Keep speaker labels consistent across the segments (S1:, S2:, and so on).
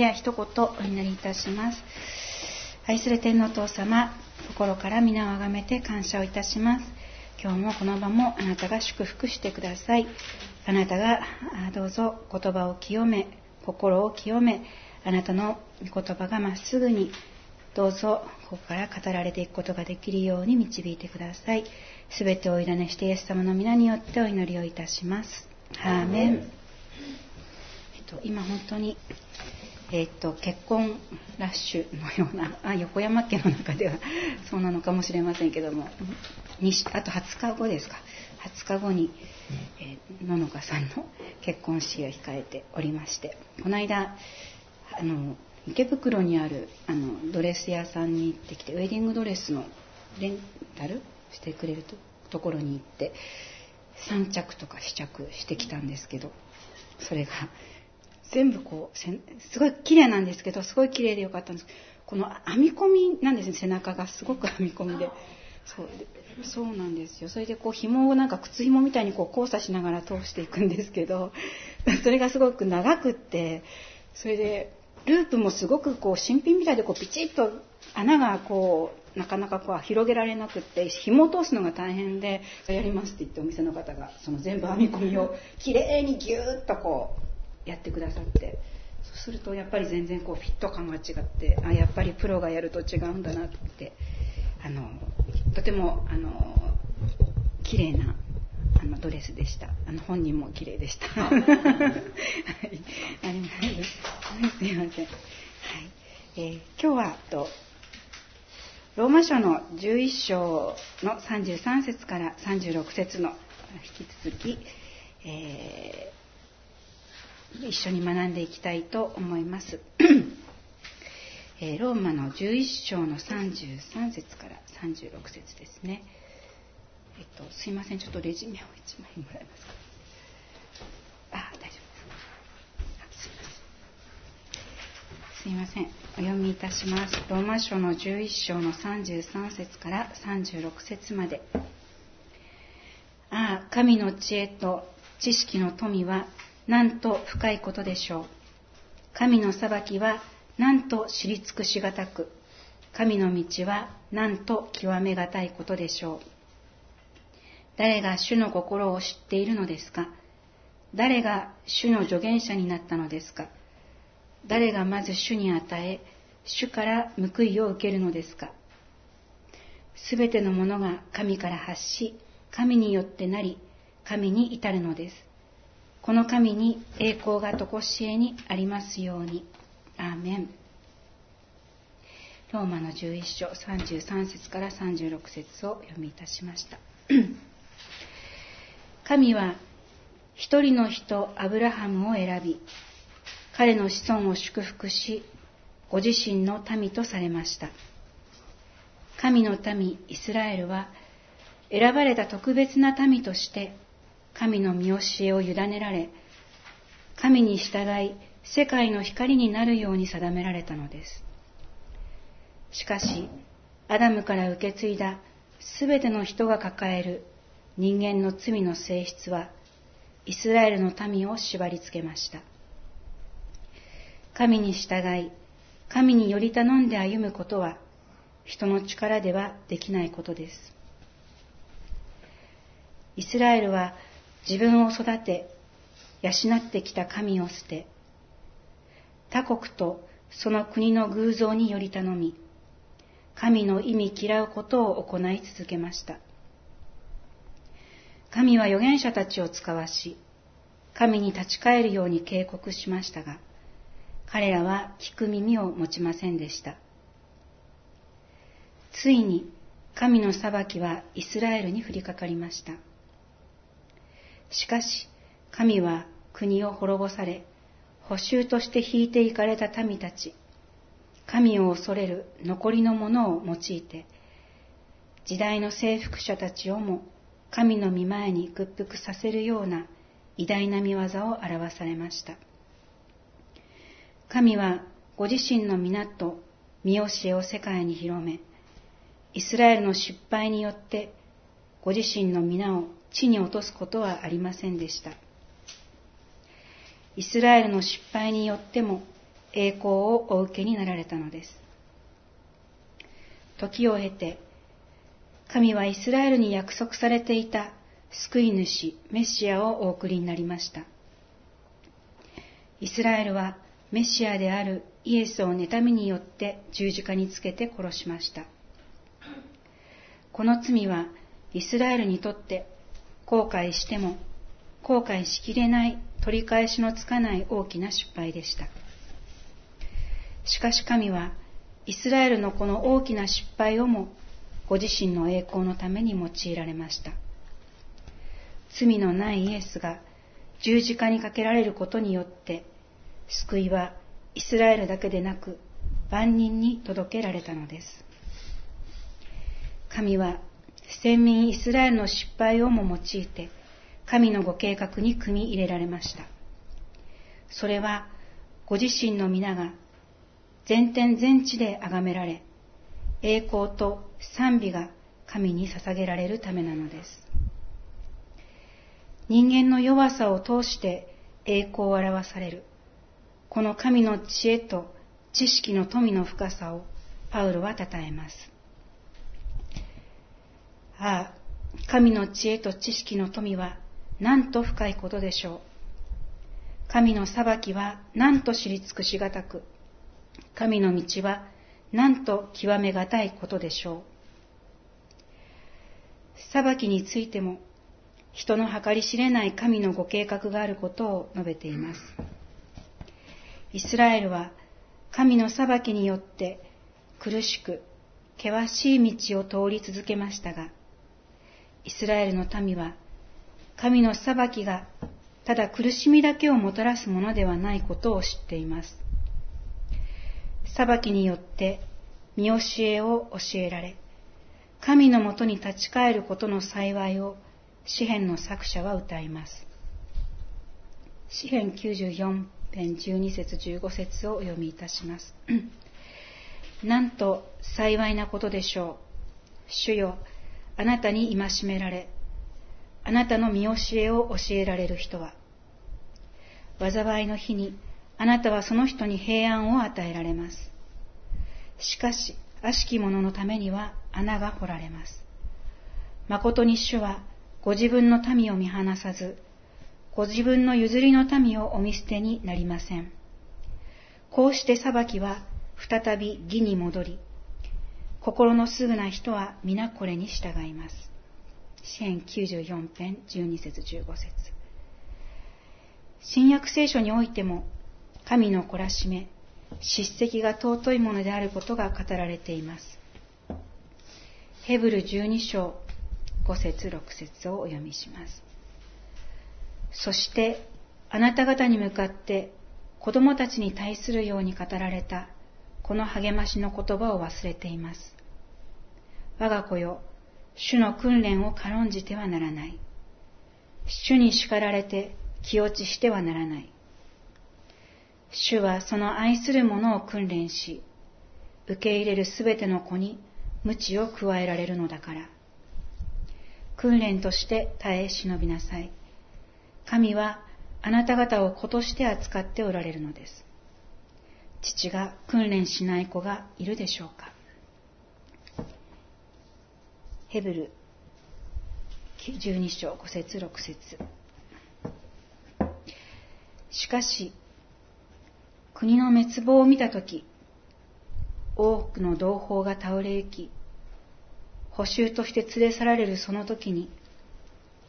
S1: では一言お祈りいたします。愛する天皇父様、心から皆をあがめて感謝をいたします。今日もこの場もあなたが祝福してください。あなたがどうぞ言葉を清め、心を清め、あなたの御言葉がまっすぐにどうぞここから語られていくことができるように導いてください。すべてをお委ねしてイエス様の皆によってお祈りをいたします。アーメン。えっと、今本当に、えっと、結婚ラッシュのような、あ、横山家の中ではそうなのかもしれませんけども、あと20日後ですか。20日後に、えー、野々花さんの結婚式が控えておりましてこの間あの池袋にあるあのドレス屋さんに行ってきてウェディングドレスのレンタル？してくれるところに行って3着とか試着してきたんですけどそれが全部こうすごい綺麗なんですけどすごい綺麗でよかったんです。この編み込みなんですね背中がすごく編み込みで。そうそうなんですよ。それでこう紐をなんか靴紐みたいにこう交差しながら通していくんですけど それがすごく長くってそれでループもすごくこう新品みたいでこうピチッと穴がこうなかなかこう広げられなくって紐を通すのが大変でやりますって言ってお店の方がその全部編み込みをきれいにギューッとこうやってくださって。そうするとやっぱり全然こうフィット感が違ってあやっぱりプロがやると違うんだなってあのとてもあの綺麗なあのドレスでした。あの本人も綺麗でした。はい、ありがとうございます。すいません、はい。えー、今日はとローマ書の11章の33節から36節の引き続き、えー、一緒に学んでいきたいと思います えー、ローマの11章の33節から36節ですね。えっと、すいません、ちょっとレジメを1枚もらえますか？あ、大丈夫です。すいません。お読みいたします。ローマ書の11章の33節から36節まで。ああ、神の知恵と知識の富は、なんと深いことでしょう。神の裁きは、なんと知り尽くしがたく、神の道はなんと極めがたいことでしょう。誰が主の心を知っているのですか誰が主の助言者になったのですか誰がまず主に与え、主から報いを受けるのですかすべてのものが神から発し、神によってなり、神に至るのです。この神に栄光がとこしえにありますように。アーメン。ローマの11章33節から36節を読みいたしました。神は一人の人アブラハムを選び彼の子孫を祝福しご自身の民とされました。神の民イスラエルは選ばれた特別な民として神の見教えを委ねられ神に従い世界の光になるように定められたのです。しかし、アダムから受け継いだすべての人が抱える人間の罪の性質は、イスラエルの民を縛り付けました。神に従い、神により頼んで歩むことは、人の力ではできないことです。イスラエルは自分を育て、養ってきた神を捨て、他国とその国の偶像により頼み、神の意味嫌うことを行い続けました。神は預言者たちを使わし、神に立ち返るように警告しましたが、彼らは聞く耳を持ちませんでした。ついに神の裁きはイスラエルに降りかかりました。しかし、神は国を滅ぼされ、補修として引いていかれた民たち、神を恐れる残りのものを用いて、時代の征服者たちをも神の御前に屈服させるような偉大な見業を表されました。神はご自身の皆と見教えを世界に広め、イスラエルの失敗によってご自身の皆を地に落とすことはありませんでした。イスラエルの失敗によっても栄光をお受けになられたのです。時を経て、神はイスラエルに約束されていた救い主、メシアをお送りになりました。イスラエルはメシアであるイエスを妬みによって十字架につけて殺しました。この罪はイスラエルにとって後悔しても後悔しきれない取り返しのつかない大きな失敗でした。しかし神はイスラエルのこの大きな失敗をもご自身の栄光のために用いられました。罪のないイエスが十字架にかけられることによって救いはイスラエルだけでなく万人に届けられたのです。神は先民イスラエルの失敗をも用いて神のご計画に組み入れられました。それはご自身の皆が全天全地で崇められ、栄光と賛美が神に捧げられるためなのです。人間の弱さを通して栄光を表される、この神の知恵と知識の富の深さをパウロは称えます。ああ、神の知恵と知識の富はなんと深いことでしょう。神の裁きはなんと知り尽くしがたく、神の道はなんと極めがたいことでしょう。裁きについても、人の計り知れない神のご計画があることを述べています。イスラエルは神の裁きによって苦しく険しい道を通り続けましたが、イスラエルの民は神の裁きがただ苦しみだけをもたらすものではないことを知っています。裁きによって見教えを教えられ、神のもとに立ち返ることの幸いを詩篇の作者は歌います。詩篇94編12節15節をお読みいたします。なんと幸いなことでしょう。主よ、あなたに戒められ、あなたの見教えを教えられる人は、災いの日にあなたはその人に平安を与えられます。しかし、悪しき者のためには穴が掘られます。誠に主はご自分の民を見放さず、ご自分の譲りの民をお見捨てになりません。こうして裁きは再び義に戻り、心のすぐな人は皆これに従います。支援94編12節15節新約聖書においても神の懲らしめ、叱責が尊いものであることが語られています。ヘブル12章5節6節をお読みします。そして、あなた方に向かって子供たちに対するように語られたこの励ましの言葉を忘れています。我が子よ、主の訓練を軽んじてはならない。主に叱られて気落ちしてはならない。主はその愛する者を訓練し、受け入れるすべての子に鞭を加えられるのだから。訓練として耐え忍びなさい。神はあなた方を子として扱っておられるのです。父が訓練しない子がいるでしょうかヘブル12章5節6節しかし国の滅亡を見たとき、多くの同胞が倒れ行き、補修として連れ去られるその時に、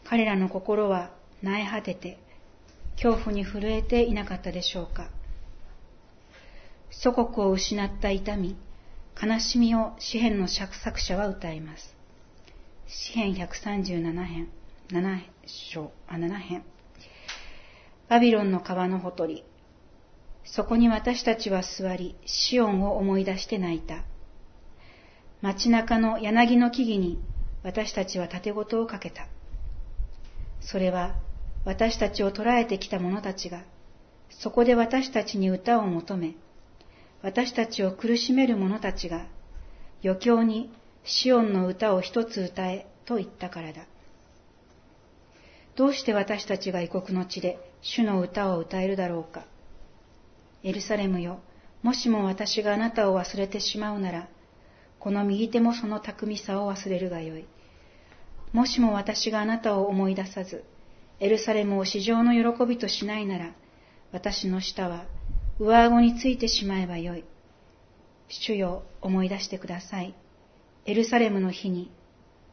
S1: 彼らの心は苗果てて、恐怖に震えていなかったでしょうか。祖国を失った痛み、悲しみを詩篇の尺作者は歌います。詩篇137編、7章、あ、7編。バビロンの川のほとり、そこに私たちは座り、シオンを思い出して泣いた。街中の柳の木々に私たちは盾ごとをかけた。それは私たちを捕らえてきた者たちが、そこで私たちに歌を求め、私たちを苦しめる者たちが、余興にシオンの歌を一つ歌えと言ったからだ。どうして私たちが異国の地で主の歌を歌えるだろうか。エルサレムよ、もしも私があなたを忘れてしまうなら、この右手もその巧みさを忘れるがよい。もしも私があなたを思い出さず、エルサレムを市場の喜びとしないなら、私の舌は上顎についてしまえばよい。主よ、思い出してください。エルサレムの日に、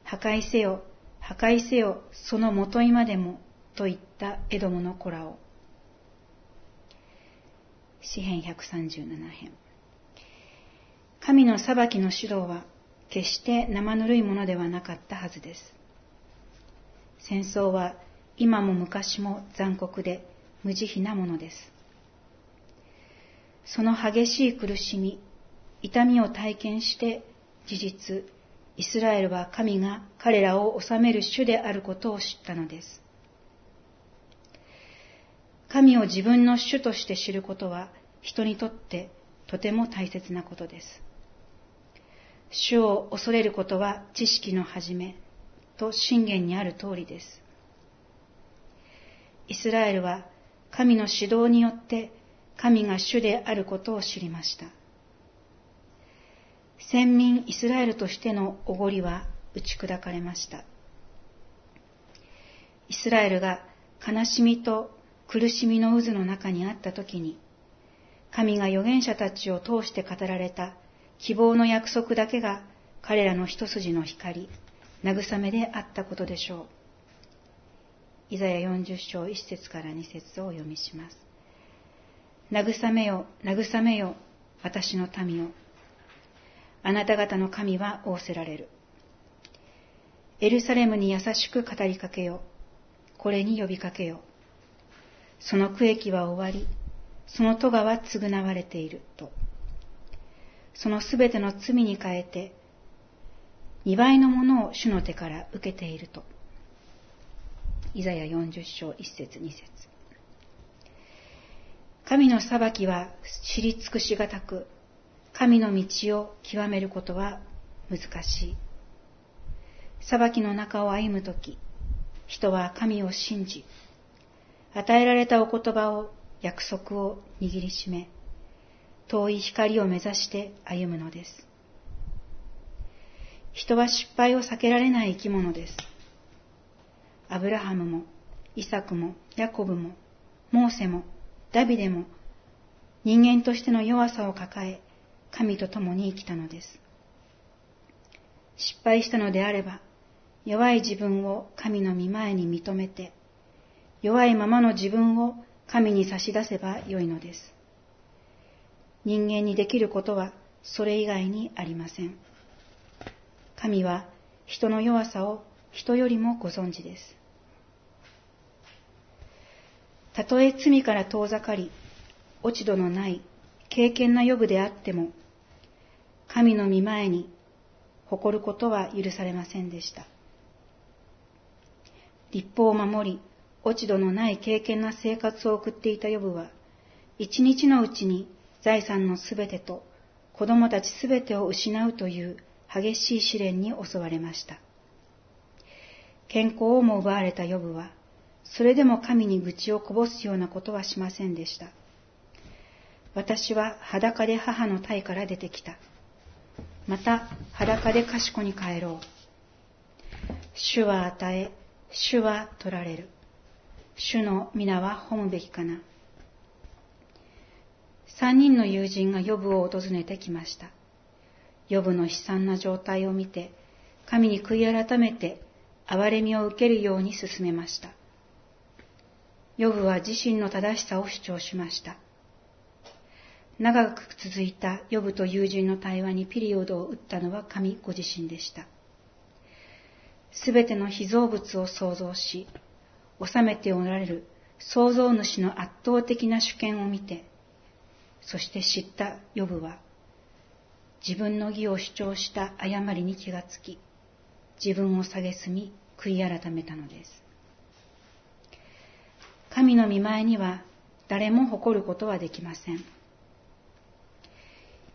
S1: 破壊せよ、破壊せよ、その元今でも、と言ったエドムの子らを。詩編137編。神の裁きの指導は決して生ぬるいものではなかったはずです。戦争は今も昔も残酷で無慈悲なものです。その激しい苦しみ、痛みを体験して事実、イスラエルは神が彼らを治める主であることを知ったのです。神を自分の主として知ることは人にとってとても大切なことです。主を恐れることは知識の始めと信玄にある通りです。イスラエルは神の指導によって神が主であることを知りました。先民イスラエルとしてのおごりは打ち砕かれました。イスラエルが悲しみと苦しみの渦の中にあった時に、神が預言者たちを通して語られた希望の約束だけが彼らの一筋の光、慰めであったことでしょう。イザヤ40章1節から2節をお読みします。慰めよ、慰めよ、私の民を。あなた方の神は仰せられる。エルサレムに優しく語りかけよ。これに呼びかけよ。その区域は終わり、その咎は償われていると。そのすべての罪に変えて、二倍のものを主の手から受けていると。イザヤ40章1節2節神の裁きは知り尽くしがたく、神の道を極めることは難しい。裁きの中を歩むとき、人は神を信じ、与えられたお言葉を、約束を握りしめ、遠い光を目指して歩むのです。人は失敗を避けられない生き物です。アブラハムも、イサクも、ヤコブも、モーセも、ダビデも、人間としての弱さを抱え、神と共に生きたのです。失敗したのであれば、弱い自分を神の御前に認めて、弱いままの自分を神に差し出せばよいのです。人間にできることはそれ以外にありません。神は人の弱さを人よりもご存知です。たとえ罪から遠ざかり、落ち度のない敬虔な予部であっても、神の御前に誇ることは許されませんでした。立法を守り、落ち度のない敬虔な生活を送っていた予部は、一日のうちに財産のすべてと子供たちすべてを失うという激しい試練に襲われました。健康をも奪われたヨブは、それでも神に愚痴をこぼすようなことはしませんでした。私は裸で母の体から出てきた。また裸で賢に帰ろう。主は与え、主は取られる。主の皆は褒むべきかな。三人の友人がヨブを訪ねてきました。ヨブの悲惨な状態を見て、神に悔い改めて憐れみを受けるように進めました。ヨブは自身の正しさを主張しました。長く続いたヨブと友人の対話にピリオドを打ったのは神ご自身でした。すべての被造物を創造し、治めておられる創造主の圧倒的な主権を見て、そして知ったヨブは、自分の義を主張した誤りに気がつき、自分を蔑み、悔い改めたのです。神の見前には誰も誇ることはできません。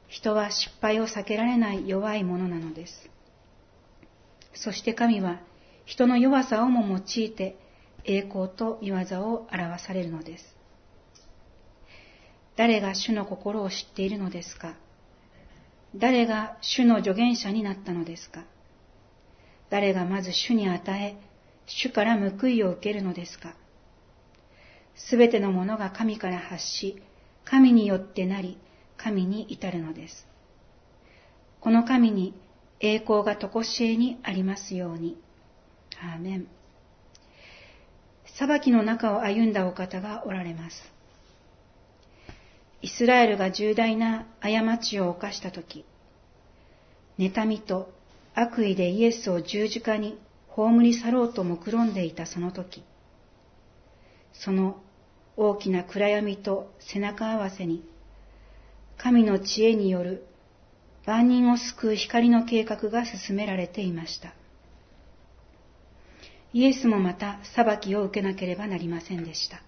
S1: 人は失敗を避けられない弱いものなのです。そして神は人の弱さをも用いて栄光と見業を表されるのです。誰が主の心を知っているのですか？誰が主の助言者になったのですか？誰がまず主に与え、主から報いを受けるのですか？すべてのものが神から発し、神によってなり、神に至るのです。この神に栄光が常しえにありますように。アーメン。裁きの中を歩んだお方がおられます。イスラエルが重大な過ちを犯したとき、妬みと悪意でイエスを十字架に葬り去ろうと目論んでいたその時、その大きな暗闇と背中合わせに、神の知恵による万人を救う光の計画が進められていました。イエスもまた裁きを受けなければなりませんでした。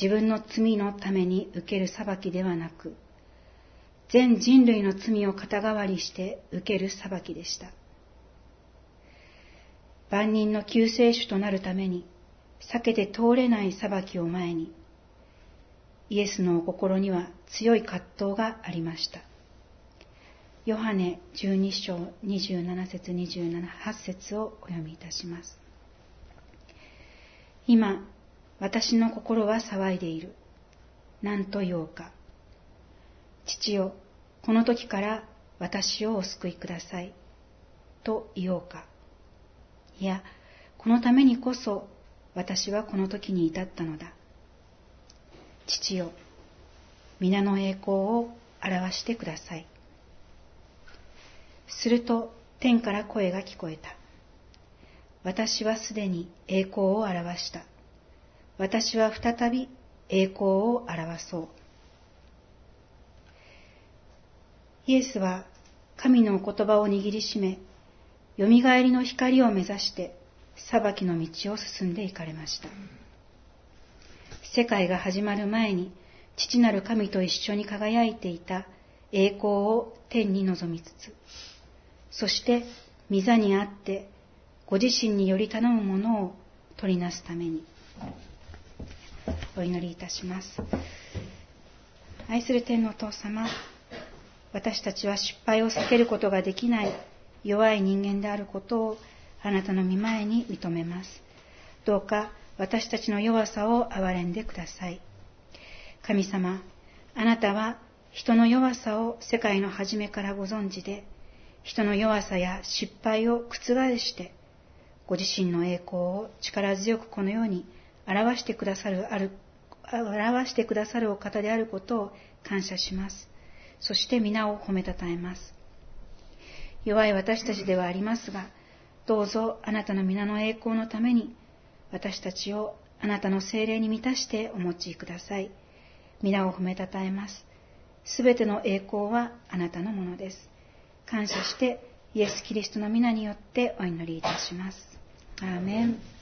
S1: 自分の罪のために受ける裁きではなく、全人類の罪を肩代わりして受ける裁きでした。万人の救世主となるために避けて通れない裁きを前に、イエスのお心には強い葛藤がありました。ヨハネ12章27節27 8節をお読みいたします。今、私の心は騒いでいる。何と言おうか。父よ、この時から私をお救いください。と言おうか。いや、このためにこそ私はこの時に至ったのだ。父よ、皆の栄光を表してください。すると天から声が聞こえた。私はすでに栄光を表した。私は再び栄光を表そう。イエスは神のお言葉を握りしめ、よみがえりの光を目指して裁きの道を進んでいかれました。世界が始まる前に父なる神と一緒に輝いていた栄光を天に望みつつ、そして御座にあってご自身により頼むものを取りなすためにお祈りいたします。愛する天のお父様、私たちは失敗を避けることができない弱い人間であることをあなたの御前に認めます。どうか私たちの弱さを憐れんでください。神様、あなたは人の弱さを世界の初めからご存知で、人の弱さや失敗を覆して、ご自身の栄光を力強くこのように表してくださる、ある、表してくださるお方であることを感謝します。そして皆を褒めたたえます。弱い私たちではありますが、どうぞあなたの皆の栄光のために、私たちをあなたの精霊に満たしてお持ちください。皆を褒めたたえます。すべての栄光はあなたのものです。感謝して、イエス・キリストの皆によってお祈りいたします。アーメン